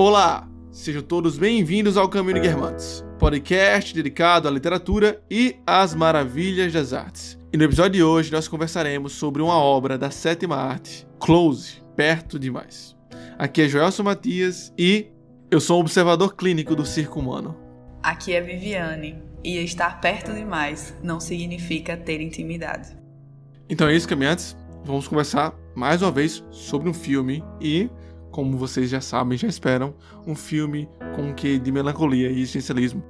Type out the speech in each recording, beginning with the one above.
Olá, sejam todos bem-vindos ao Caminho de Guermantes, podcast dedicado à literatura e às maravilhas das artes. E no episódio de hoje nós conversaremos sobre uma obra da sétima arte, Close, Perto Demais. Aqui é Joelson Matias e eu sou um observador clínico do circo humano. Aqui é Viviane e estar perto demais não significa ter intimidade. Então é isso, caminhantes. Vamos conversar mais uma vez sobre um filme e como vocês já sabem, já esperam, um filme com um quê de melancolia e existencialismo.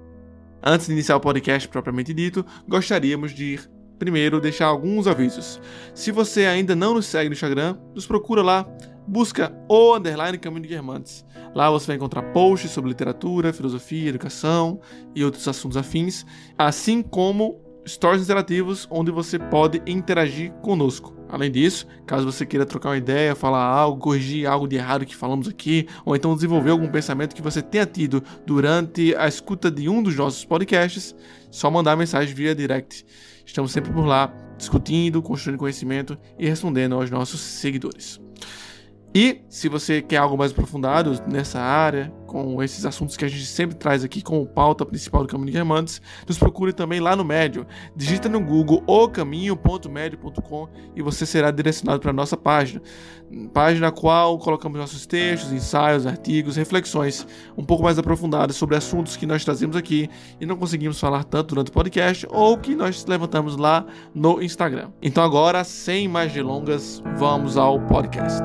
Antes de iniciar o podcast propriamente dito, gostaríamos de primeiro deixar alguns avisos. Se você ainda não nos segue no Instagram, nos procura lá, busca o underline Caminho de Guermantes. Lá você vai encontrar posts sobre literatura, filosofia, educação e outros assuntos afins, assim como stories interativos onde você pode interagir conosco. Além disso, caso você queira trocar uma ideia, falar algo, corrigir algo de errado que falamos aqui, ou então desenvolver algum pensamento que você tenha tido durante a escuta de um dos nossos podcasts, só mandar mensagem via direct. Estamos sempre por lá, discutindo, construindo conhecimento e respondendo aos nossos seguidores. E se você quer algo mais aprofundado nessa área, com esses assuntos que a gente sempre traz aqui como pauta principal do Caminho de Diamantes, nos procure também lá no Médio. Digita no Google ocaminho.médio.com e você será direcionado para a nossa página. Página na qual colocamos nossos textos, ensaios, artigos, reflexões um pouco mais aprofundadas sobre assuntos que nós trazemos aqui e não conseguimos falar tanto durante o podcast ou que nós levantamos lá no Instagram. Então agora, sem mais delongas, vamos ao podcast.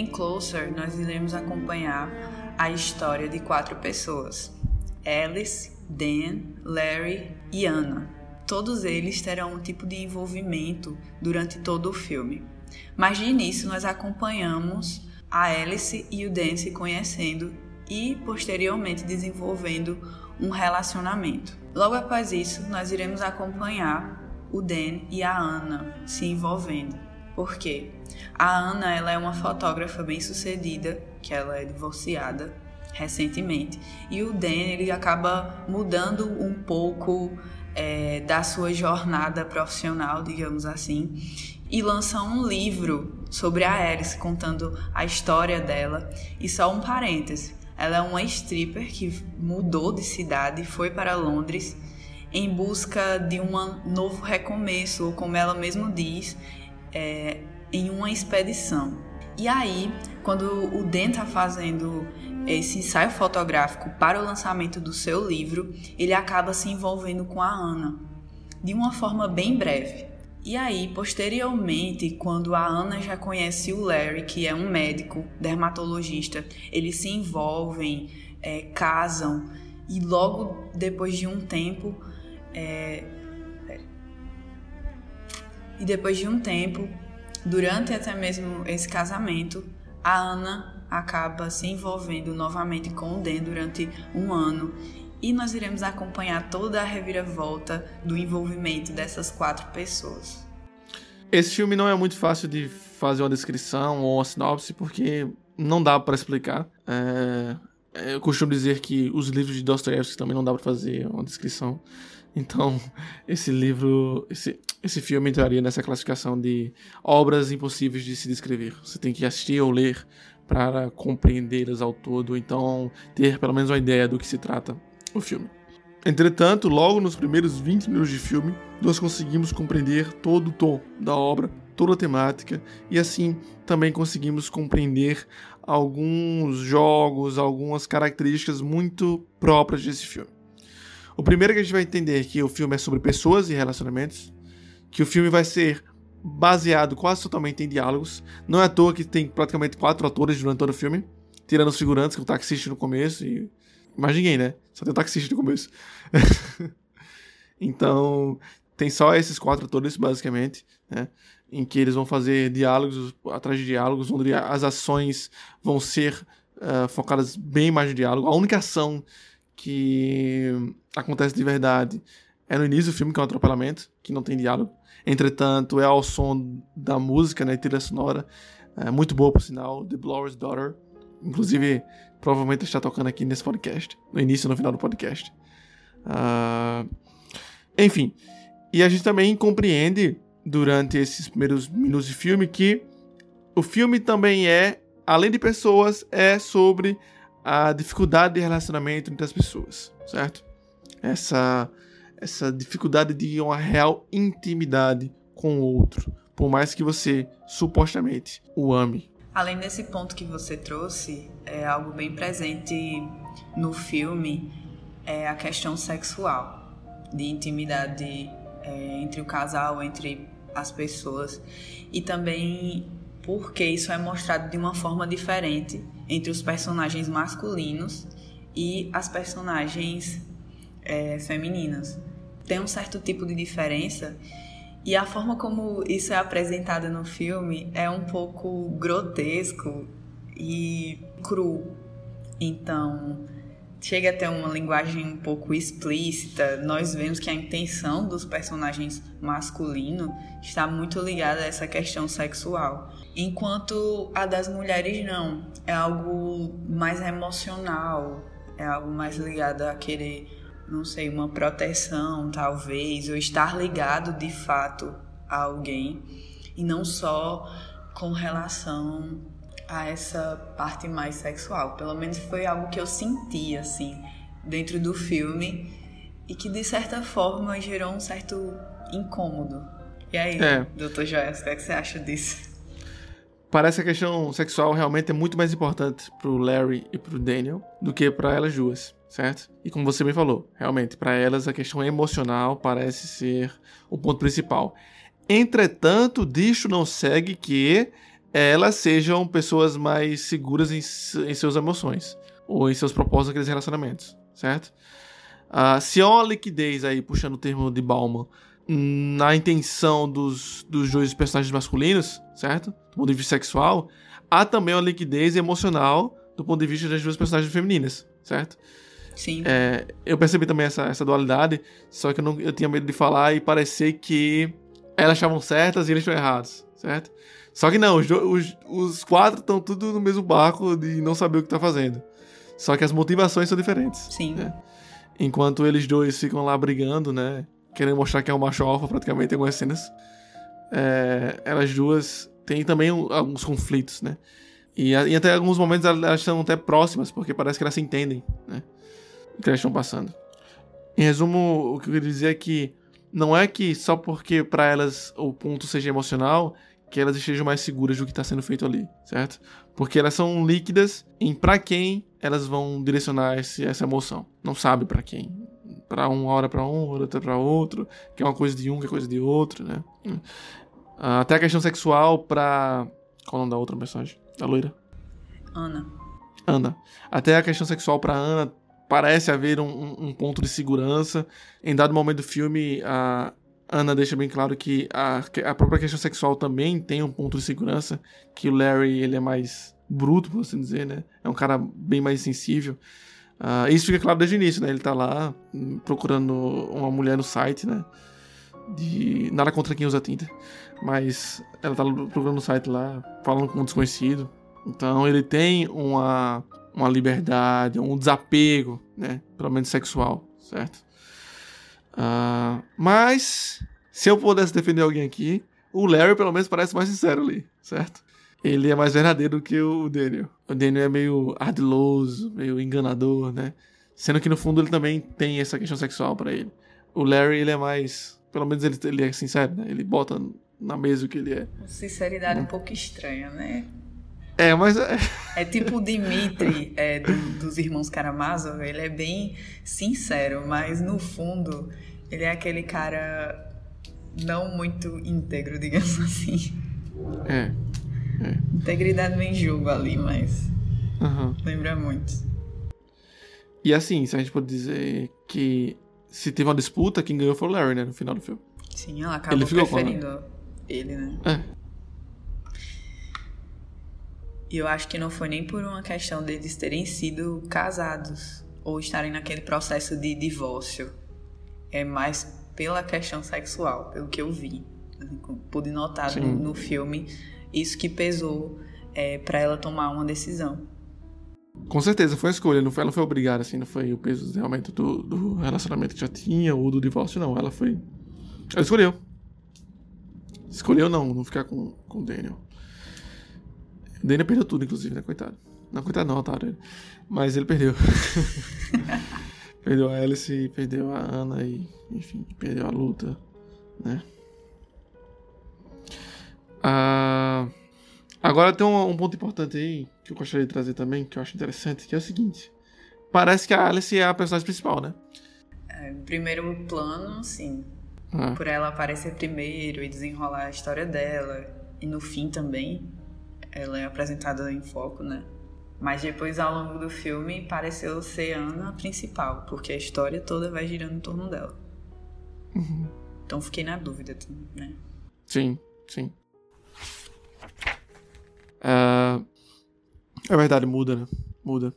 Em Closer, nós iremos acompanhar a história de quatro pessoas: Alice, Dan, Larry e Anna. Todos eles terão um tipo de envolvimento durante todo o filme. Mas de início nós acompanhamos a Alice e o Dan se conhecendo e posteriormente desenvolvendo um relacionamento. Logo após isso, nós iremos acompanhar o Dan e a Anna se envolvendo. Por quê? A Ana ela é uma fotógrafa bem sucedida, que ela é divorciada recentemente, e o Dan ele acaba mudando um pouco é, da sua jornada profissional, digamos assim, e lança um livro sobre a Alice, contando a história dela. E só um parêntese, ela é uma stripper que mudou de cidade, foi para Londres em busca de um novo recomeço, ou como ela mesma diz, é, em uma expedição. E aí, quando o Dan está fazendo esse ensaio fotográfico para o lançamento do seu livro, ele acaba se envolvendo com a Ana de uma forma bem breve. E aí, posteriormente, quando a Ana já conhece o Larry, que é um médico dermatologista, eles se envolvem, é, casam e logo depois de um tempo é, e depois de um tempo, durante até mesmo esse casamento, a Ana acaba se envolvendo novamente com o Dan durante um ano e nós iremos acompanhar toda a reviravolta do envolvimento dessas quatro pessoas. Esse filme não é muito fácil de fazer uma descrição ou uma sinopse porque não dá para explicar. É... Eu costumo dizer que os livros de Dostoiévski também não dá para fazer uma descrição. Então, esse livro, esse, esse filme entraria nessa classificação de obras impossíveis de se descrever. Você tem que assistir ou ler para compreendê-las ao todo, então ter pelo menos uma ideia do que se trata o filme. Entretanto, logo nos primeiros 20 minutos de filme, nós conseguimos compreender todo o tom da obra, toda a temática, e assim também conseguimos compreender alguns jogos, algumas características muito próprias desse filme. O primeiro que a gente vai entender é que o filme é sobre pessoas e relacionamentos, que o filme vai ser baseado quase totalmente em diálogos. Não é à toa que tem praticamente quatro atores durante todo o filme, tirando os figurantes, que é o taxista no começo e mais ninguém, né? Só tem o taxista no começo. então, tem só esses quatro atores, basicamente, né? Em que eles vão fazer diálogos atrás de diálogos, onde as ações vão ser uh, focadas bem mais no diálogo. A única ação que acontece de verdade é no início do filme, que é um atropelamento, que não tem diálogo. Entretanto, é ao som da música, né, trilha sonora, é muito boa por sinal, The Blower's Daughter. Inclusive, provavelmente está tocando aqui nesse podcast, no início e no final do podcast. Uh, Enfim, e a gente também compreende durante esses primeiros minutos de filme que o filme também é, além de pessoas, é sobre a dificuldade de relacionamento entre as pessoas, certo? Essa essa dificuldade de uma real intimidade com o outro, por mais que você supostamente o ame. Além desse ponto que você trouxe, é algo bem presente no filme é a questão sexual, de intimidade é, entre o casal, entre as pessoas, e também porque isso é mostrado de uma forma diferente entre os personagens masculinos e as personagens é, femininas. Tem um certo tipo de diferença e a forma como isso é apresentado no filme é um pouco grotesco e cru. Então, chega a ter uma linguagem um pouco explícita. Nós vemos que a intenção dos personagens masculinos está muito ligada a essa questão sexual, enquanto a das mulheres não. É algo mais emocional, é algo mais ligado a querer, não sei, uma proteção, talvez, ou estar ligado de fato a alguém e não só com relação a essa parte mais sexual. Pelo menos foi algo que eu senti, assim, dentro do filme e que de certa forma gerou um certo incômodo. E aí, é. doutor Joyce, o que, é que você acha disso? Parece que a questão sexual realmente é muito mais importante pro Larry e pro Daniel do que para elas duas, certo? E como você bem falou, realmente, para elas a questão emocional parece ser o ponto principal. Entretanto, disso não segue que elas sejam pessoas mais seguras em, em suas emoções ou em seus propósitos naqueles relacionamentos, certo? Uh, se há uma liquidez aí, puxando o termo de Bauman, na intenção dos, dos dois personagens masculinos, certo? Do ponto de vista sexual, há também uma liquidez emocional do ponto de vista das duas personagens femininas, certo? Sim. É, eu percebi também essa, essa dualidade, só que eu, não, eu tinha medo de falar e parecer que elas estavam certas e eles estão errados, certo? Só que não, os, os, os quatro estão tudo no mesmo barco de não saber o que tá fazendo. Só que as motivações são diferentes. Sim. Né? Enquanto eles dois ficam lá brigando, né? Querendo mostrar que é um macho alfa, praticamente, em algumas cenas. É, elas duas têm também alguns conflitos, né? E, e até alguns momentos elas estão até próximas, porque parece que elas se entendem, né? O que elas estão passando. Em resumo, o que eu queria dizer é que não é que só porque para elas o ponto seja emocional que elas estejam mais seguras do que está sendo feito ali, certo? Porque elas são líquidas em para quem elas vão direcionar esse, essa emoção. Não sabe para quem. Para um, hora para um, outra para outro, que é uma coisa de um, que é coisa de outro, né? Ah, até a questão sexual para qual é o nome da outra mensagem? Da loira? Ana. Ana. Até a questão sexual para Ana parece haver um, um, ponto de segurança. Em dado momento do filme, a, Ana deixa bem claro que a, a própria questão sexual também tem um ponto de segurança, que o Larry ele é mais bruto, por assim dizer, né? É um cara bem mais sensível. Uh, isso fica claro desde o início, né? Ele tá lá hum, procurando uma mulher no site, né? De nada contra quem usa tinta, mas ela tá procurando no site lá, falando com um desconhecido. Então ele tem uma uma liberdade, um desapego, né? Pelo menos sexual, certo? Uh, mas, se eu pudesse defender alguém aqui, o Larry pelo menos parece mais sincero ali, certo? Ele é mais verdadeiro que o Daniel. O Daniel é meio ardiloso, meio enganador, né? Sendo que no fundo ele também tem essa questão sexual para ele. O Larry, ele é mais. Pelo menos ele, ele é sincero, né? Ele bota na mesa o que ele é. Sinceridade um pouco estranha, né? É, mas. É, é tipo o Dimitri é, do, dos irmãos Karamazov, ele é bem sincero, mas no fundo ele é aquele cara não muito íntegro, digamos assim. É. é. Integridade vem jogo ali, mas. Uhum. Lembra muito. E assim, se a gente pode dizer que se teve uma disputa, quem ganhou foi o Larry, né? No final do filme. Sim, ela acabou ele preferindo ele, né? É. E eu acho que não foi nem por uma questão deles terem sido casados ou estarem naquele processo de divórcio. É mais pela questão sexual, pelo que eu vi. Pude notar no, no, filme isso que pesou é, para ela tomar uma decisão. Com certeza, foi uma escolha, não foi, ela não foi obrigada, assim, não foi o peso realmente do, do relacionamento que já tinha ou do divórcio, não. Ela foi. Ela escolheu. Escolheu não, não ficar com, com o Daniel. O Daniel perdeu tudo, inclusive, né? Coitado. Não, coitado não, otário. Mas ele perdeu. perdeu a Alice, perdeu a Ana e, enfim, perdeu a luta, né? Ah, agora tem um, um, ponto importante aí que eu gostaria de trazer também, que eu acho interessante, que é o seguinte. Parece que a Alice é a personagem principal, né? É, primeiro plano, sim. Ah. Por ela aparecer primeiro e desenrolar a história dela. E no fim também, ela é apresentada em foco, né? Mas depois, ao longo do filme, pareceu ser Ana principal, porque a história toda vai girando em torno dela. Uhum. Então fiquei na dúvida, né? Sim, sim. Uh, é verdade, muda, né? Muda.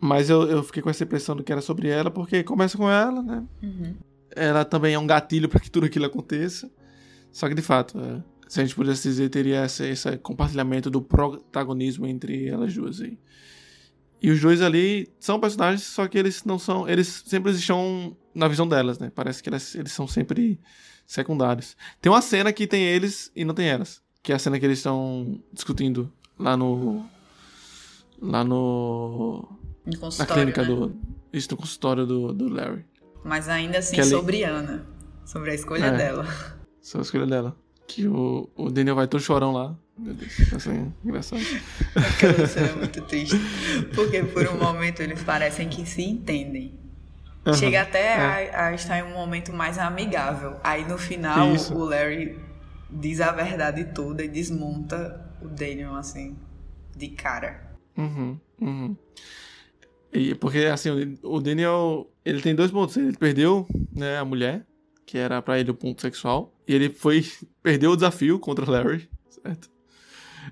Mas eu, eu fiquei com essa impressão do que era sobre ela, porque começa com ela, né? Uhum. Ela também é um gatilho para que tudo aquilo aconteça. Só que, de fato, é, se a gente pudesse dizer, teria esse, esse compartilhamento do protagonismo entre elas duas aí. E os dois ali são personagens, só que eles não são. Eles sempre estão na visão delas, né? Parece que elas, eles são sempre secundários. Tem uma cena que tem eles e não tem elas. Que é a cena que eles estão discutindo lá no. Lá no. na clínica né? do. Isso, no consultório do, do Larry. Mas ainda assim sobre Ana. Sobre a escolha é, dela. Sobre a escolha dela. Que o, o Daniel vai todo chorão lá. Meu Deus, assim, é engraçado. Aquela cena é muito triste. Porque por um momento eles parecem que se entendem. Uhum, Chega até é. a, a, estar em um momento mais amigável. Aí no final Isso. o Larry diz a verdade toda e desmonta o Daniel, assim, de cara. Uhum, uhum. E porque, assim, o Daniel, ele tem dois pontos. Ele perdeu, né, a mulher, que era para ele o ponto sexual. E ele foi. Perdeu o desafio contra Larry, certo?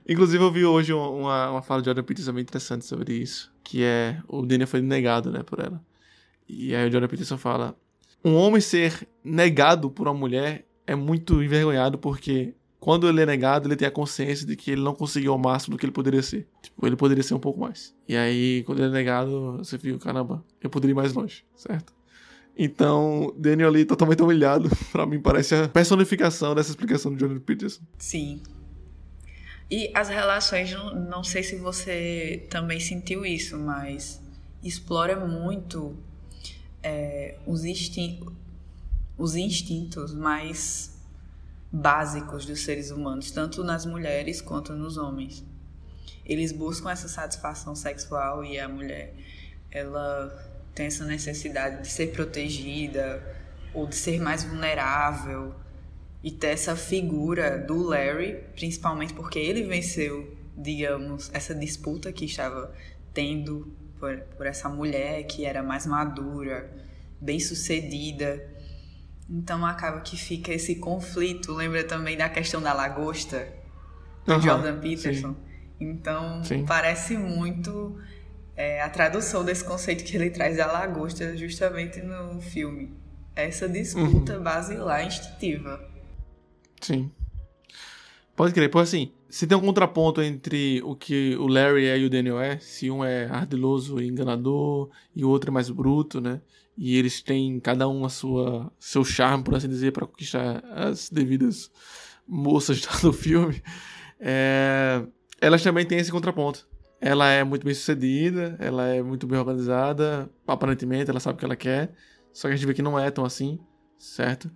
Inclusive, eu vi hoje uma, uma fala de Jordan Peterson bem interessante sobre isso. Que é. O Daniel foi negado, né, por ela. E aí o Jordan Peterson fala: Um homem ser negado por uma mulher é muito envergonhado porque quando ele é negado, ele tem a consciência de que ele não conseguiu o máximo do que ele poderia ser. Tipo, ele poderia ser um pouco mais. E aí, quando ele é negado, você fica, caramba, eu poderia ir mais longe, certo? Então, Daniel ali totalmente humilhado, para mim parece a personificação dessa explicação do Jordan Peterson. Sim. E as relações, não, sei se você também sentiu isso, mas explora muito é, os, instin os instintos mais básicos dos seres humanos, tanto nas mulheres quanto nos homens. Eles buscam essa satisfação sexual e a mulher, ela tem essa necessidade de ser protegida ou de ser mais vulnerável e ter essa figura do Larry, principalmente porque ele venceu, digamos, essa disputa que estava tendo por, por essa mulher que era mais madura, bem sucedida. Então acaba que fica esse conflito. Lembra também da questão da lagosta do uhum, Jordan Peterson? Sim. Então sim. parece muito é, a tradução desse conceito que ele traz da lagosta justamente no filme. Essa disputa uhum. basilar instintiva. Sim. Pode crer, porque assim, se tem um contraponto entre o que o Larry é e o Daniel é, se um é ardiloso e enganador e o outro é mais bruto, né? E eles têm cada um a sua seu charme, por assim dizer, para conquistar as devidas moças do filme. É, elas também têm esse contraponto ela é muito bem sucedida, ela é muito bem organizada, aparentemente ela sabe o que ela quer, só que a gente vê que não é tão assim, certo?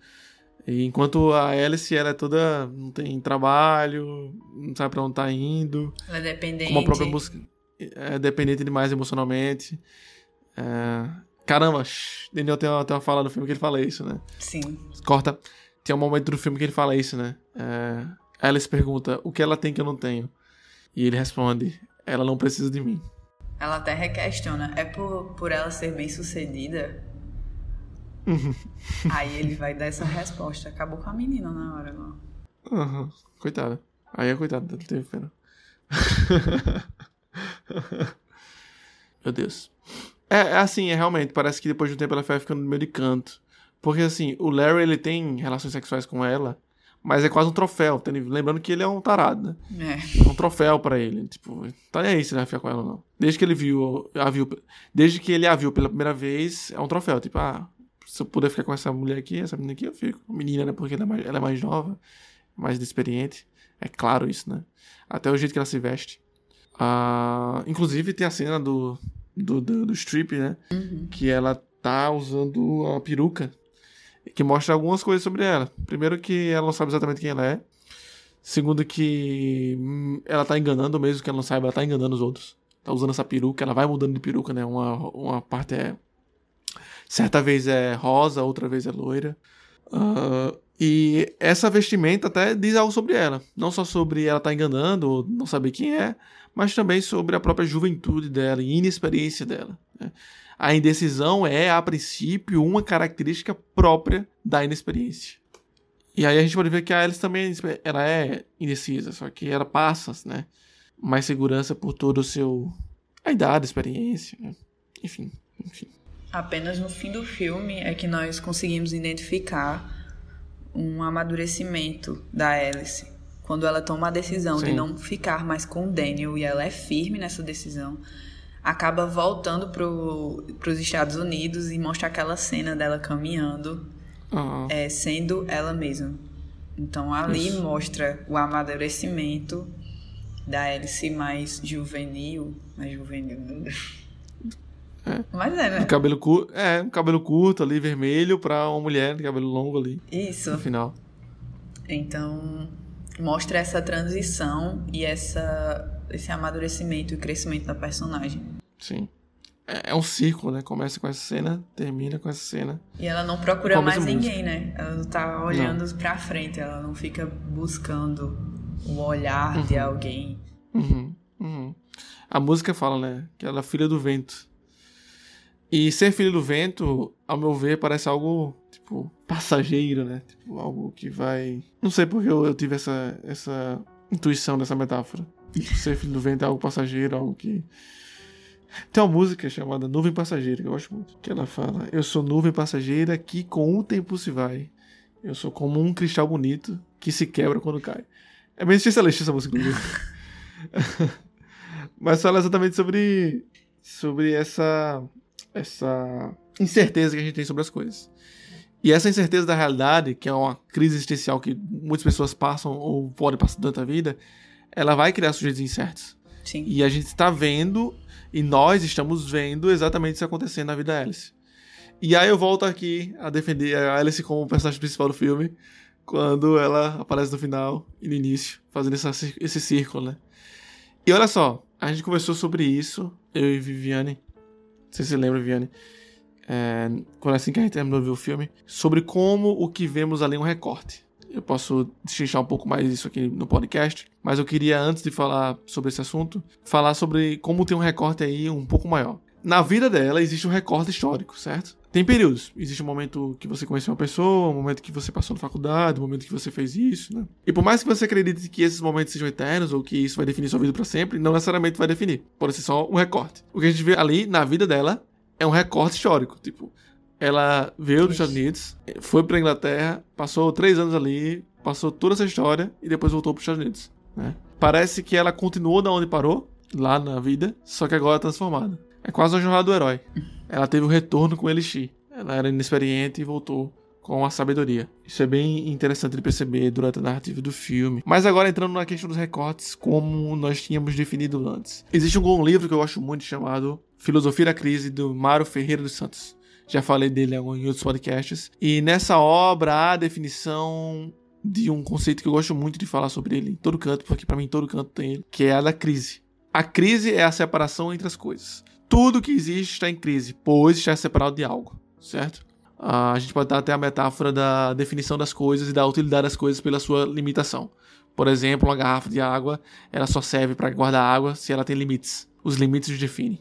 E enquanto a Alice, ela é toda. não tem trabalho, não sabe pra onde tá indo. Ela é dependente. Como a própria música. É dependente demais emocionalmente. É... Caramba, Daniel tem uma, tem uma fala no filme que ele fala isso, né? Sim. Corta. Tem um momento do filme que ele fala isso, né? É... Alice pergunta: o que ela tem que eu não tenho? E ele responde: ela não precisa de mim. Ela até requestiona, é por, por ela ser bem sucedida? Uhum. Aí ele vai dar essa resposta. Acabou com a menina na hora lá. Uhum. Coitada. Aí é coitada, não teve pena. Meu Deus. É, é, assim, é realmente, parece que depois de um tempo ela vai ficando no meio de canto. Porque assim, o Larry ele tem relações sexuais com ela, Mas é quase um troféu, lembrando que ele é um tarado, né? É. É um troféu para ele. Tipo, tá nem aí se ele vai ficar com ela ou não. Desde que ele viu, a viu, desde que ele a viu pela primeira vez, é um troféu. Tipo, ah, se eu puder ficar com essa mulher aqui, essa menina aqui, eu fico. Menina, né? Porque ela é mais, ela é mais nova, mais experiente. É claro isso, né? Até o jeito que ela se veste. Ah, inclusive tem a cena do, do, do, do strip, né? Uhum. Que ela tá usando a peruca que mostra algumas coisas sobre ela. Primeiro que ela não sabe exatamente quem ela é. Segundo que hum, ela tá enganando, mesmo que ela não saiba, ela tá enganando os outros. Tá usando essa peruca, ela vai mudando de peruca, né? Uma, uma parte é... Certa vez é rosa, outra vez é loira. Uh, e essa vestimenta até diz algo sobre ela. Não só sobre ela tá enganando, não saber quem é, mas também sobre a própria juventude dela e inexperiência dela. Né? A indecisão é, a princípio, uma característica própria da inexperiência. E aí a gente pode ver que a Alice também ela é indecisa, só que ela passa, né? Mais segurança por todo o seu a idade, a experiência, né? enfim, enfim. Apenas no fim do filme é que nós conseguimos identificar um amadurecimento da Alice. Quando ela toma a decisão Sim. de não ficar mais com o Daniel e ela é firme nessa decisão, acaba voltando para os Estados Unidos e mostra aquela cena dela caminhando, uhum. é, sendo ela mesma. Então ali Isso. mostra o amadurecimento da Alice mais juvenil, mais juvenil, Deus. É. Mas é, né? Um cabelo curto, é, um cabelo curto ali, vermelho, pra uma mulher de cabelo longo ali. Isso. No final. Então, mostra essa transição e essa esse amadurecimento e crescimento da personagem. Sim. É, é um ciclo, né? Começa com essa cena, termina com essa cena. E ela não procura mais ninguém, né? Ela não tá olhando não. pra frente, ela não fica buscando o olhar uhum. de alguém. Uhum. Uhum. A música fala, né? Que ela é filha do vento. E ser filho do vento, ao meu ver, parece algo, tipo, passageiro, né? Tipo, algo que vai. Não sei porque eu, eu tive essa, essa intuição dessa metáfora. Ser filho do vento é algo passageiro, algo que. Tem uma música chamada Nuvem Passageira, que eu gosto muito. Que ela fala: Eu sou nuvem passageira que com o tempo se vai. Eu sou como um cristal bonito que se quebra quando cai. É bem especialista essa música, Mas fala exatamente sobre, sobre essa, essa incerteza que a gente tem sobre as coisas. E essa incerteza da realidade, que é uma crise existencial que muitas pessoas passam ou podem passar durante a vida, ela vai criar sujeitos incertos. Sim. E a gente está vendo, e nós estamos vendo exatamente isso acontecendo na vida da Alice. E aí eu volto aqui a defender a Alice como personagem principal do filme, quando ela aparece no final e no início, fazendo essa, esse círculo, né? E olha só, a gente conversou sobre isso, eu e Viviane. Não sei se você lembra, Viviane. É, quando assim que a gente terminou de ver o filme, sobre como o que vemos ali é um recorte eu posso destrinchar um pouco mais isso aqui no podcast, mas eu queria, antes de falar sobre esse assunto, falar sobre como tem um recorte aí um pouco maior. Na vida dela existe um recorte histórico, certo? Tem períodos. Existe um momento que você conheceu uma pessoa, um momento que você passou na faculdade, um momento que você fez isso, né? E por mais que você acredite que esses momentos sejam eternos ou que isso vai definir sua vida para sempre, não necessariamente vai definir. Pode ser só um recorte. O que a gente vê ali na vida dela é um recorte histórico. Tipo, ela veio dos Estados Unidos, foi pra Inglaterra, passou três anos ali, passou toda essa história e depois voltou pros Estados Unidos. Né? Parece que ela continuou da onde parou, lá na vida, só que agora é transformada. É quase a jornada do herói. Ela teve o um retorno com Elixir. Ela era inexperiente e voltou com a sabedoria. Isso é bem interessante de perceber durante a narrativa do filme. Mas agora entrando na questão dos recortes, como nós tínhamos definido antes. Existe um livro que eu gosto muito chamado Filosofia da Crise, do Mário Ferreira dos Santos. Já falei dele em outros podcasts. E nessa obra há a definição de um conceito que eu gosto muito de falar sobre ele em todo canto, porque para mim todo canto tem ele, que é a da crise. A crise é a separação entre as coisas. Tudo que existe está em crise, pois está separado de algo, certo? A gente pode dar até a metáfora da definição das coisas e da utilidade das coisas pela sua limitação. Por exemplo, uma garrafa de água, ela só serve para guardar água se ela tem limites. Os limites os definem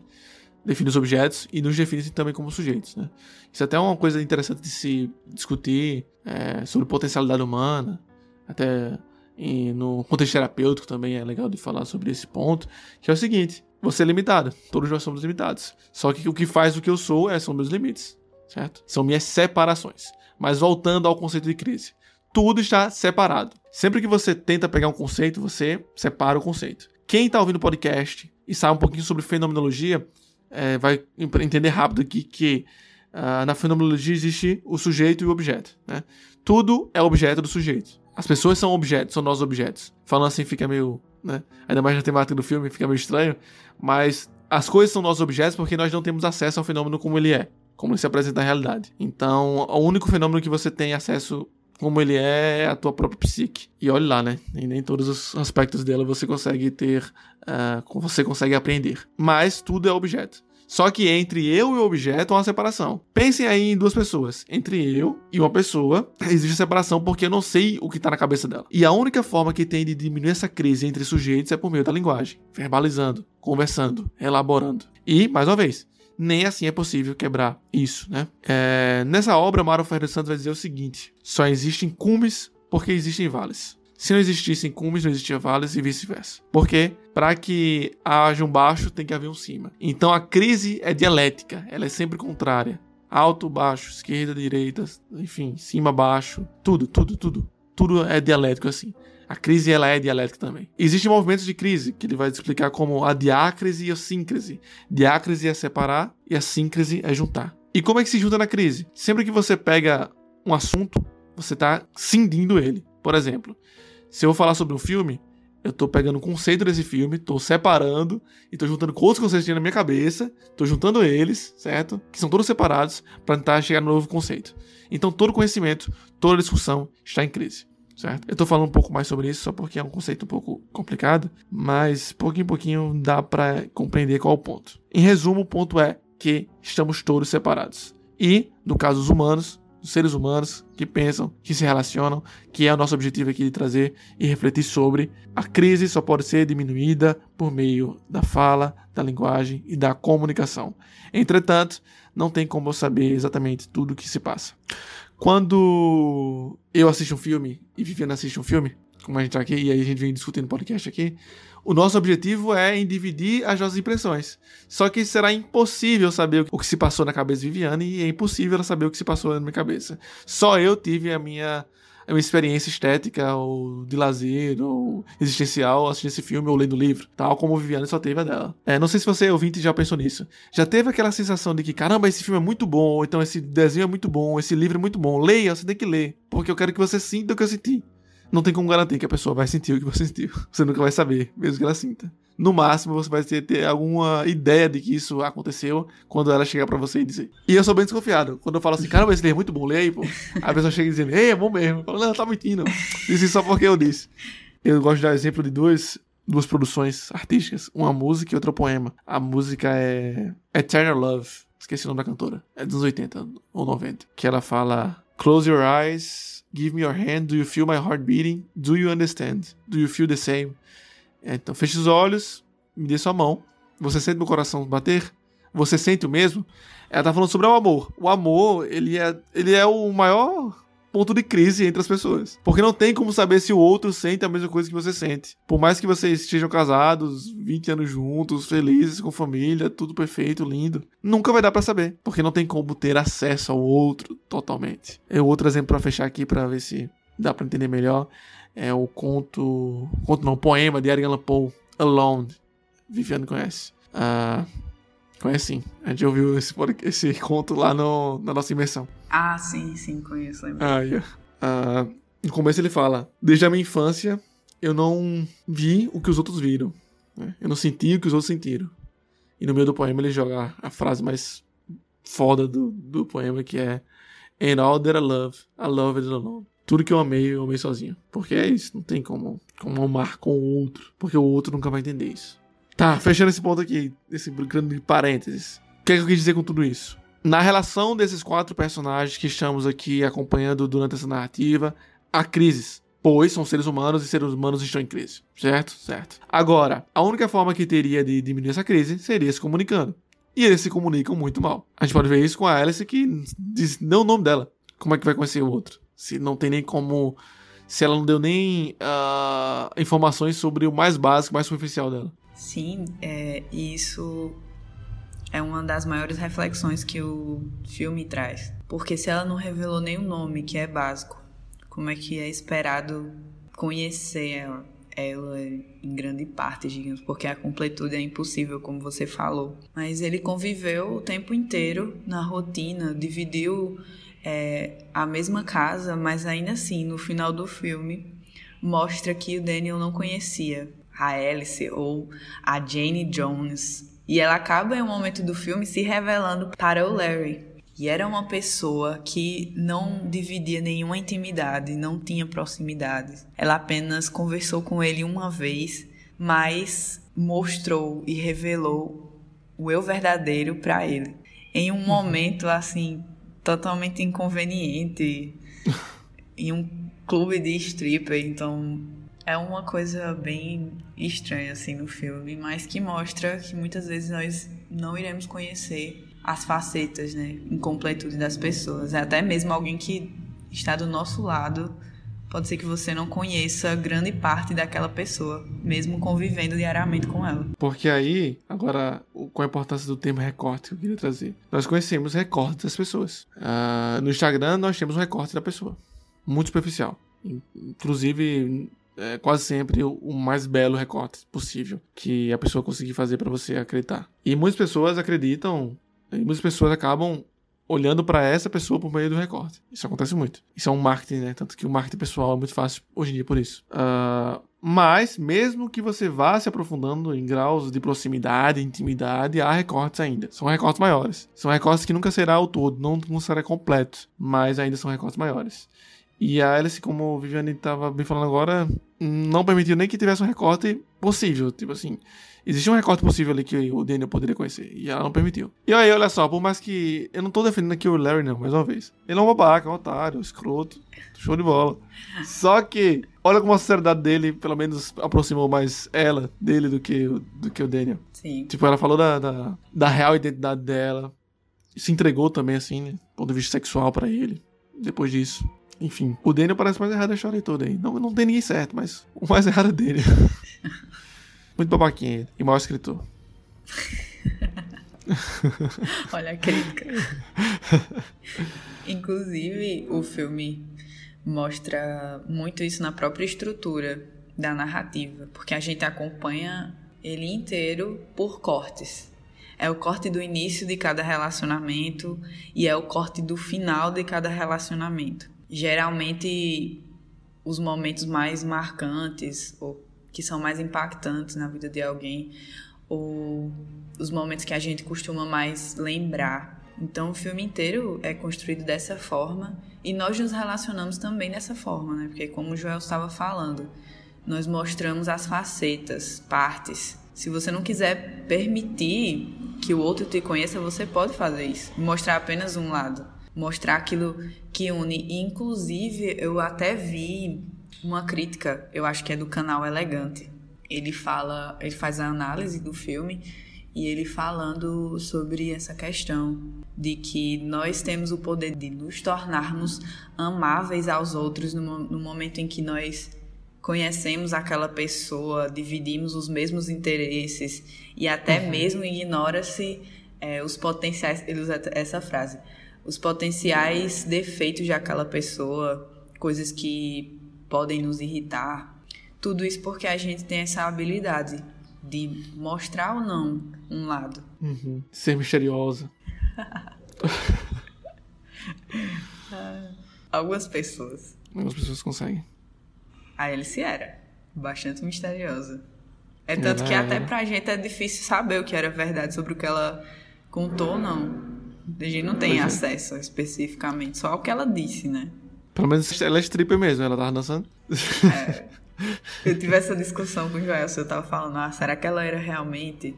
define os objetos e nos define também como sujeitos. Né? Isso até é uma coisa interessante de se discutir é, sobre potencialidade humana, até em, no contexto terapêutico também é legal de falar sobre esse ponto, que é o seguinte, você é limitado, todos nós somos limitados, só que o que faz o que eu sou é, são meus limites, certo? São minhas separações. Mas voltando ao conceito de crise, Tudo está separado. Sempre que você tenta pegar um conceito, você separa o conceito. Quem está ouvindo o podcast e sabe um pouquinho sobre fenomenologia, é, vai entender rápido aqui que uh, na fenomenologia existe o sujeito e o objeto. Né? Tudo é objeto do sujeito. As pessoas são objetos, são nossos objetos. Falando assim fica meio. Né? Ainda mais na temática do filme, fica meio estranho. Mas as coisas são nossos objetos porque nós não temos acesso ao fenômeno como ele é, como ele se apresenta na realidade. Então, o único fenômeno que você tem acesso como ele é, é a tua própria psique. E olhe lá, né? E nem todos os aspectos dela você consegue ter, uh, você consegue aprender. Mas tudo é objeto. Só que entre eu e o objeto há uma separação. Pensem aí em duas pessoas. Entre eu e uma pessoa, existe separação porque eu não sei o que está na cabeça dela. E a única forma que tem de diminuir essa crise entre sujeitos é por meio da linguagem, verbalizando, conversando, elaborando. E, mais uma vez, nem assim é possível quebrar isso, né? É, nessa obra, Mário Ferreira Santos vai dizer o seguinte: só existem cumes porque existem vales. Se não existissem cumes, não existia vales e vice-versa. Porque para que haja um baixo, tem que haver um cima. Então a crise é dialética, ela é sempre contrária. Alto, baixo, esquerda, direita, enfim, cima, baixo, tudo, tudo, tudo. Tudo é dialético assim. A crise ela é dialética também. Existem movimentos de crise que ele vai explicar como a diácrise e a síncrese. Diácrise é separar e a síncrese é juntar. E como é que se junta na crise? Sempre que você pega um assunto, você está cindindo ele. Por exemplo, se eu falar sobre um filme, eu tô pegando o conceito desse filme, tô separando e tô juntando com outros conceitos que na minha cabeça, tô juntando eles, certo? Que são todos separados para tentar chegar no novo conceito. Então todo conhecimento, toda discussão está em crise certo? Eu tô falando um pouco mais sobre isso só porque é um conceito um pouco complicado, mas pouquinho em pouquinho dá para compreender qual é o ponto. Em resumo, o ponto é que estamos todos separados. E, no caso dos humanos, dos seres humanos que pensam, que se relacionam, que é o nosso objetivo aqui de trazer e refletir sobre. A crise só pode ser diminuída por meio da fala, da linguagem e da comunicação. Entretanto, não tem como eu saber exatamente tudo o que se passa. Quando eu assisto um filme e Viviana assiste um filme, como a gente tá aqui, e aí a gente vem discutindo podcast aqui, o nosso objetivo é em dividir as nossas impressões. Só que será impossível saber o que se passou na cabeça de Viviane e é impossível ela saber o que se passou na minha cabeça. Só eu tive a minha é uma experiência estética ou de lazer ou existencial assistindo esse filme ou lendo livro, tal como Viviane só teve a dela. É, não sei se você ouvinte já pensou nisso. Já teve aquela sensação de que, caramba, esse filme é muito bom, ou então esse desenho é muito bom, esse livro é muito bom. Leia, você tem que ler, porque eu quero que você sinta o que eu senti. Não tem como garantir que a pessoa vai sentir o que você sentiu. Você nunca vai saber, mesmo que ela sinta no máximo você vai ter, ter alguma ideia de que isso aconteceu quando ela chegar para você e dizer. E eu sou bem desconfiado. Quando eu falo assim, cara, esse livro é muito bom, lê aí, pô. a pessoa chega dizendo, ei, é bom mesmo. Eu falo, não, tá mentindo. Disse só porque eu disse. Eu gosto de dar exemplo de duas, duas produções artísticas, uma música e outra poema. A música é Eternal Love, esqueci o nome da cantora, é dos anos 80 ou 90, que ela fala Close your eyes, give me your hand, do you feel my heart beating? Do you understand? Do you feel the same? É, então, feche os olhos, me dê sua mão. Você sente meu coração bater? Você sente o mesmo? Ela tá falando sobre o amor. O amor, ele é, ele é o maior ponto de crise entre as pessoas. Porque não tem como saber se o outro sente a mesma coisa que você sente. Por mais que vocês estejam casados, 20 anos juntos, felizes, com família, tudo perfeito, lindo, nunca vai dar para saber. Porque não tem como ter acesso ao outro totalmente. É outro exemplo para fechar aqui para ver se dá para entender melhor é o conto. Conto não, poema de Edgar Allan Poe, Alone. Viviane conhece. Uh, conhece sim. A gente ouviu esse, esse conto lá no, na nossa imersão. Ah, sim, sim, conheço. Ah, yeah. uh, no começo ele fala: Desde a minha infância eu não vi o que os outros viram. Né? Eu não senti o que os outros sentiram. E no meio do poema ele joga a frase mais foda do, do poema que é And all that I love, I love it alone. Tudo que eu amei, eu amei sozinho. Porque é isso, não tem como, como amar com o outro. Porque o outro nunca vai entender isso. Tá, fechando esse ponto aqui, esse grande parênteses. O que, é que eu quis dizer com tudo isso? Na relação desses quatro personagens que estamos aqui acompanhando durante essa narrativa, há crises. Pois são seres humanos e seres humanos estão em crise. Certo? Certo. Agora, a única forma que teria de diminuir essa crise seria se comunicando. E eles se comunicam muito mal. A gente pode ver isso com a Alice que diz não o nome dela. Como é que vai conhecer o outro? Se não tem nem como. Se ela não deu nem uh, informações sobre o mais básico, mais superficial dela. Sim, é, isso é uma das maiores reflexões que o filme traz. Porque se ela não revelou nenhum nome que é básico, como é que é esperado conhecer ela, ela em grande parte, digamos, porque a completude é impossível, como você falou. Mas ele conviveu o tempo inteiro na rotina, dividiu é, a mesma casa, mas ainda assim, no final do filme, mostra que o Daniel não conhecia a Alice ou a Jane Jones. E ela acaba em um momento do filme se revelando para o Larry. E era uma pessoa que não dividia nenhuma intimidade, não tinha proximidade. Ela apenas conversou com ele uma vez, mas mostrou e revelou o eu verdadeiro para ele. Em um momento assim totalmente inconveniente, em um clube de stripper, então é uma coisa bem estranha assim no filme, mas que mostra que muitas vezes nós não iremos conhecer as facetas, né, incompletude das pessoas. É até mesmo alguém que está do nosso lado, pode ser que você não conheça grande parte daquela pessoa, mesmo convivendo diariamente com ela. Porque aí, agora, qual a importância do termo recorte que eu queria trazer? Nós conhecemos recortes das pessoas. Uh, no Instagram, nós temos um recorte da pessoa, muito superficial. Inclusive, é quase sempre o, mais belo recorte possível que a pessoa conseguir fazer para você acreditar. E muitas pessoas acreditam, e muitas pessoas acabam olhando para essa pessoa por meio do recorte. Isso acontece muito. Isso é um marketing, né? Tanto que o marketing pessoal é muito fácil hoje em dia por isso. Uh, mas, mesmo que você vá se aprofundando em graus de proximidade, intimidade, há recortes ainda. São recortes maiores. São recortes que nunca será o todo, não, não será completo, mas ainda são recortes maiores. E a Alice, como o Viviane estava bem falando agora, não permitiu nem que tivesse um recorte possível. Tipo assim, existia um recorte possível ali que o Daniel poderia conhecer. E ela não permitiu. E aí, olha só, por mais que. Eu não tô defendendo aqui o Larry, não, mais uma vez. Ele é um babaca, um otário, um escroto. Show de bola. Só que, olha como a sinceridade dele, pelo menos, aproximou mais ela dele do que, do que o Daniel. Sim. Tipo, ela falou da, da, da real identidade dela. Se entregou também, assim, né? Do ponto de vista sexual para ele. Depois disso. Enfim, o Daniel parece mais errado da história toda aí. Não, não tem ninguém certo, mas o mais errado é dele. Muito babaquinha e mau escritor. Olha a crítica. Inclusive, o filme mostra muito isso na própria estrutura da narrativa, porque a gente acompanha ele inteiro por cortes. É o corte do início de cada relacionamento e é o corte do final de cada relacionamento geralmente os momentos mais marcantes ou que são mais impactantes na vida de alguém ou os momentos que a gente costuma mais lembrar. Então o filme inteiro é construído dessa forma e nós nos relacionamos também dessa forma, né? Porque como o Joel estava falando, nós mostramos as facetas, partes. Se você não quiser permitir que o outro te conheça, você pode fazer isso, mostrar apenas um lado mostrar aquilo que une. inclusive, eu até vi uma crítica, eu acho que é do canal Elegante. Ele fala, ele faz a análise do filme e ele falando sobre essa questão de que nós temos o poder de nos tornarmos amáveis aos outros no, no momento em que nós conhecemos aquela pessoa, dividimos os mesmos interesses e até uhum. mesmo ignora-se é, os potenciais. Ele usa essa frase os potenciais defeitos de aquela pessoa, coisas que podem nos irritar. Tudo isso porque a gente tem essa habilidade de mostrar ou não um lado. Uhum. Ser misteriosa. Algumas pessoas. Algumas pessoas conseguem. A Alice era bastante misteriosa. É tanto que até pra gente é difícil saber o que era verdade sobre o que ela contou ou não. A gente não tem pois é. acesso é. especificamente, só ao que ela disse, né? Pelo menos ela é stripper mesmo, ela tava dançando. É. Eu tive essa discussão com o Joel, eu tava falando, ah, será que ela era realmente.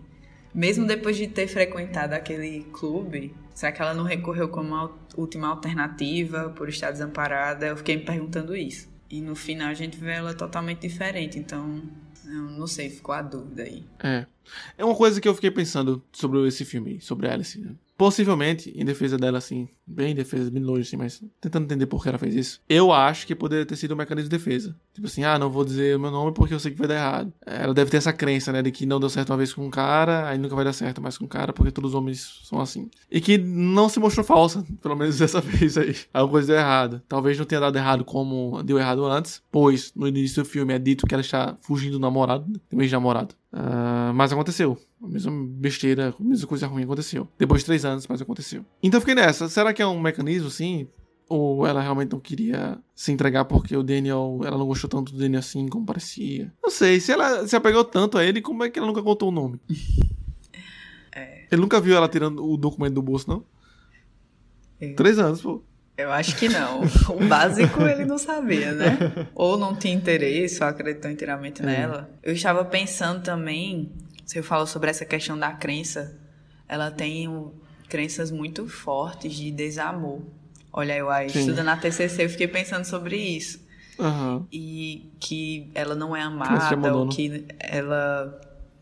Mesmo depois de ter frequentado aquele clube, será que ela não recorreu como última alternativa por estar desamparada? Eu fiquei me perguntando isso. E no final a gente vê ela totalmente diferente, então eu não sei, ficou a dúvida aí. É. É uma coisa que eu fiquei pensando sobre esse filme, sobre Alice. Né? Possivelmente, em defesa dela, assim, bem em defesa, bem longe, assim, mas tentando entender por que ela fez isso. Eu acho que poderia ter sido um mecanismo de defesa. Tipo assim, ah, não vou dizer o meu nome porque eu sei que vai dar errado. Ela deve ter essa crença, né, de que não deu certo uma vez com um cara, aí nunca vai dar certo mais com um cara, porque todos os homens são assim. E que não se mostrou falsa, pelo menos dessa vez aí. Alguma coisa deu errado. Talvez não tenha dado errado como deu errado antes, pois no início do filme é dito que ela está fugindo do namorado, do mês de namorado. Uh, mas aconteceu. A mesma besteira, a mesma coisa ruim aconteceu. Depois de três anos, mas aconteceu. Então fiquei nessa. Será que é um mecanismo, sim? Ou ela realmente não queria se entregar porque o Daniel. Ela não gostou tanto do Daniel assim como parecia? Não sei. Se ela se apegou tanto a ele, como é que ela nunca contou o nome? É. Ele nunca viu ela tirando o documento do bolso, não? É. Três anos, pô. Eu acho que não. O básico ele não sabia, né? Ou não tinha interesse, ou acreditou inteiramente é. nela. Eu estava pensando também você falou sobre essa questão da crença. Ela tem um, crenças muito fortes de desamor. Olha, eu aí, estudando na TCC, eu fiquei pensando sobre isso. Uhum. E que ela não é amada, ou que ela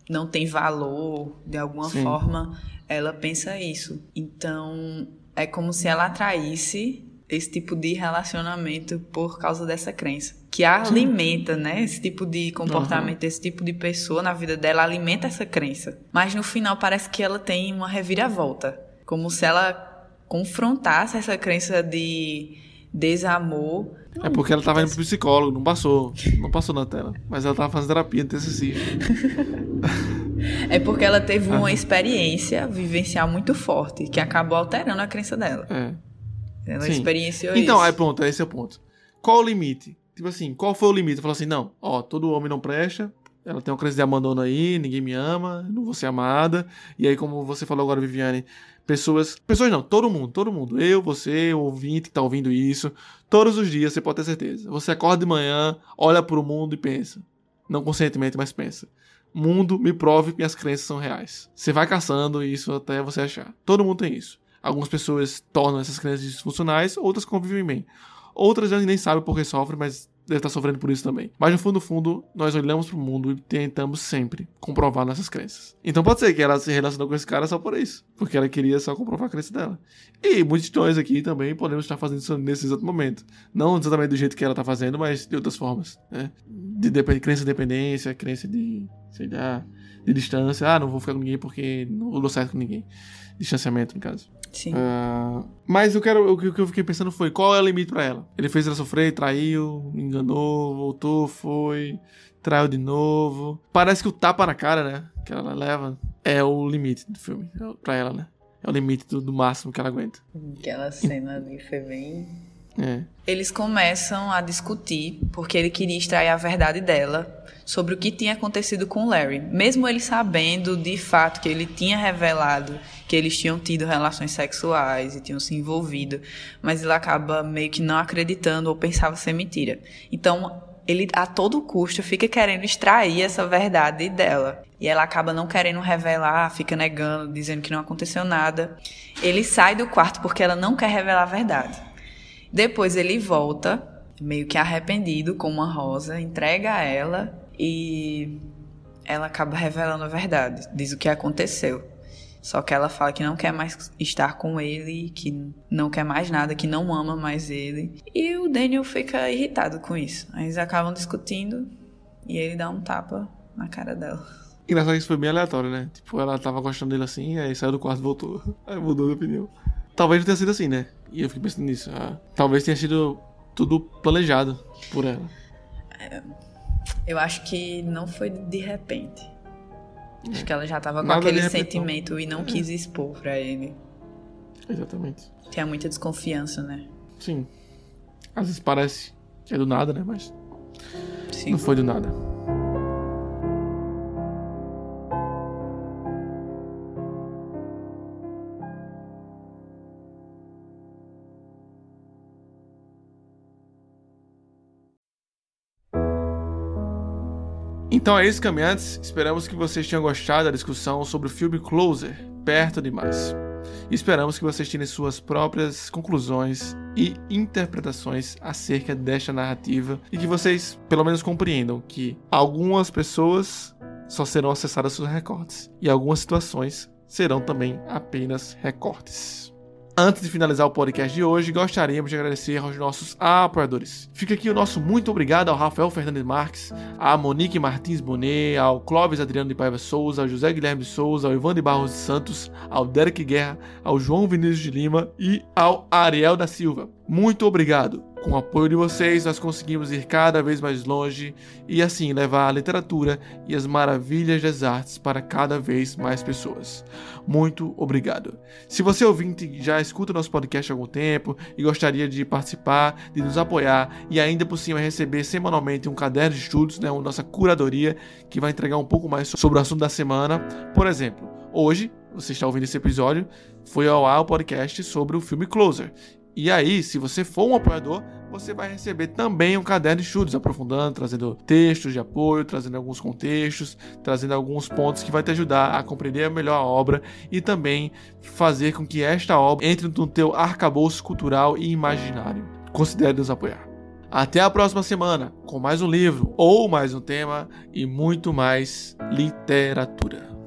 não tem valor, de alguma Sim. forma, ela pensa isso. Então, é como se ela atraísse esse tipo de relacionamento por causa dessa crença. Que alimenta, né? Esse tipo de comportamento, uhum. esse tipo de pessoa na vida dela alimenta essa crença. Mas no final parece que ela tem uma reviravolta. Como se ela confrontasse essa crença de desamor. É porque ela tava indo pro psicólogo, não passou. Não passou na tela. Mas ela tava fazendo terapia TCC. é porque ela teve uma experiência vivencial muito forte que acabou alterando a crença dela. É. Ela Sim. experienciou então, isso. Então, é ponto, esse é o ponto. Qual o limite? Tipo assim, qual foi o limite? Falou assim, não, ó, todo homem não presta, ela tem uma crise de abandono aí, ninguém me ama, não vou ser amada. E aí, como você falou agora, Viviane, pessoas. Pessoas não, todo mundo, todo mundo. Eu, você, o ouvinte que tá ouvindo isso. Todos os dias, você pode ter certeza. Você acorda de manhã, olha pro mundo e pensa. Não conscientemente, mas pensa. Mundo, me prove que minhas crenças são reais. Você vai caçando isso até você achar. Todo mundo tem isso. Algumas pessoas tornam essas crenças disfuncionais, outras convivem bem. Outras nem sabem por que sofrem, mas deve estar sofrendo por isso também. Mas no fundo, no fundo, nós olhamos para o mundo e tentamos sempre comprovar nossas crenças. Então pode ser que ela se relacionou com esse cara só por isso, porque ela queria só comprovar a crença dela. E muitos de nós aqui também podemos estar fazendo isso nesse exato momento. Não exatamente do jeito que ela está fazendo, mas de outras formas. Né? De dep crença de dependência, crença de, sei lá, de distância. Ah, não vou ficar com ninguém porque não dou certo com ninguém. Distanciamento, no caso. Sim. Uh, mas eu quero, o que eu fiquei pensando foi qual é o limite para ela? Ele fez ela sofrer, traiu, enganou, voltou, foi, traiu de novo. Parece que o tapa na cara, né? Que ela leva é o limite do filme é para ela, né? É o limite do, do máximo que ela aguenta. Aquela cena ali foi bem. É. Eles começam a discutir porque ele queria extrair a verdade dela sobre o que tinha acontecido com Larry, mesmo ele sabendo de fato que ele tinha revelado que eles tinham tido relações sexuais e tinham se envolvido, mas ele acaba meio que não acreditando ou pensava ser mentira. Então, ele a todo custo fica querendo extrair essa verdade dela. E ela acaba não querendo revelar, fica negando, dizendo que não aconteceu nada. Ele sai do quarto porque ela não quer revelar a verdade. Depois ele volta, meio que arrependido, com uma rosa, entrega a ela e ela acaba revelando a verdade, diz o que aconteceu. Só que ela fala que não quer mais estar com ele, que não quer mais nada, que não ama mais ele. E o Daniel fica irritado com isso. Eles acabam discutindo e ele dá um tapa na cara dela. Engraçado que isso foi bem aleatório, né? Tipo, ela tava gostando dele assim, aí saiu do quarto e voltou. Aí mudou de opinião. Talvez não tenha sido assim, né? E eu fiquei pensando nisso. Ah, talvez tenha sido tudo planejado por ela. É eu acho que não foi de repente. Acho que ela já tava com Nada aquele sentimento e não é. quis expor pra ele. Exatamente. Tinha muita desconfiança, né? Sim. Às vezes parece que é do nada, né? Mas. Sim. Não foi do nada. Então é isso, caminhantes. Esperamos que vocês tenham gostado da discussão sobre o filme Closer, Perto Demais. E esperamos que vocês tirem suas próprias conclusões e interpretações acerca desta narrativa e que vocês, pelo menos, compreendam que algumas pessoas só serão acessadas seus recortes e algumas situações serão também apenas recortes. Antes de finalizar o podcast de hoje, gostaríamos de agradecer aos nossos apoiadores. Fica aqui o nosso muito obrigado ao Rafael Fernandes Marques, à Monique Martins Bonet, ao Clóvis Adriano de Paiva Souza, ao José Guilherme Souza, ao Ivan de Barros de Santos, ao Derek Guerra, ao João Vinícius de Lima e ao Ariel da Silva. Muito obrigado! Com o apoio de vocês, nós conseguimos ir cada vez mais longe e assim levar a literatura e as maravilhas das artes para cada vez mais pessoas. Muito obrigado. Se você ouvinte já escuta nosso podcast há algum tempo e gostaria de participar, de nos apoiar e ainda por cima receber semanalmente um caderno de estudos, né, uma nossa curadoria que vai entregar um pouco mais sobre o assunto da semana. Por exemplo, hoje você está ouvindo esse episódio, foi ao ar o podcast sobre o filme Closer. E aí, se você for um apoiador, você vai receber também um caderno de estudos, aprofundando, trazendo textos de apoio, trazendo alguns contextos, trazendo alguns pontos que vai te ajudar a compreender melhor a obra e também fazer com que esta obra entre no teu arcabouço cultural e imaginário. Considere nos apoiar. Até a próxima semana com mais um livro ou mais um tema e muito mais literatura.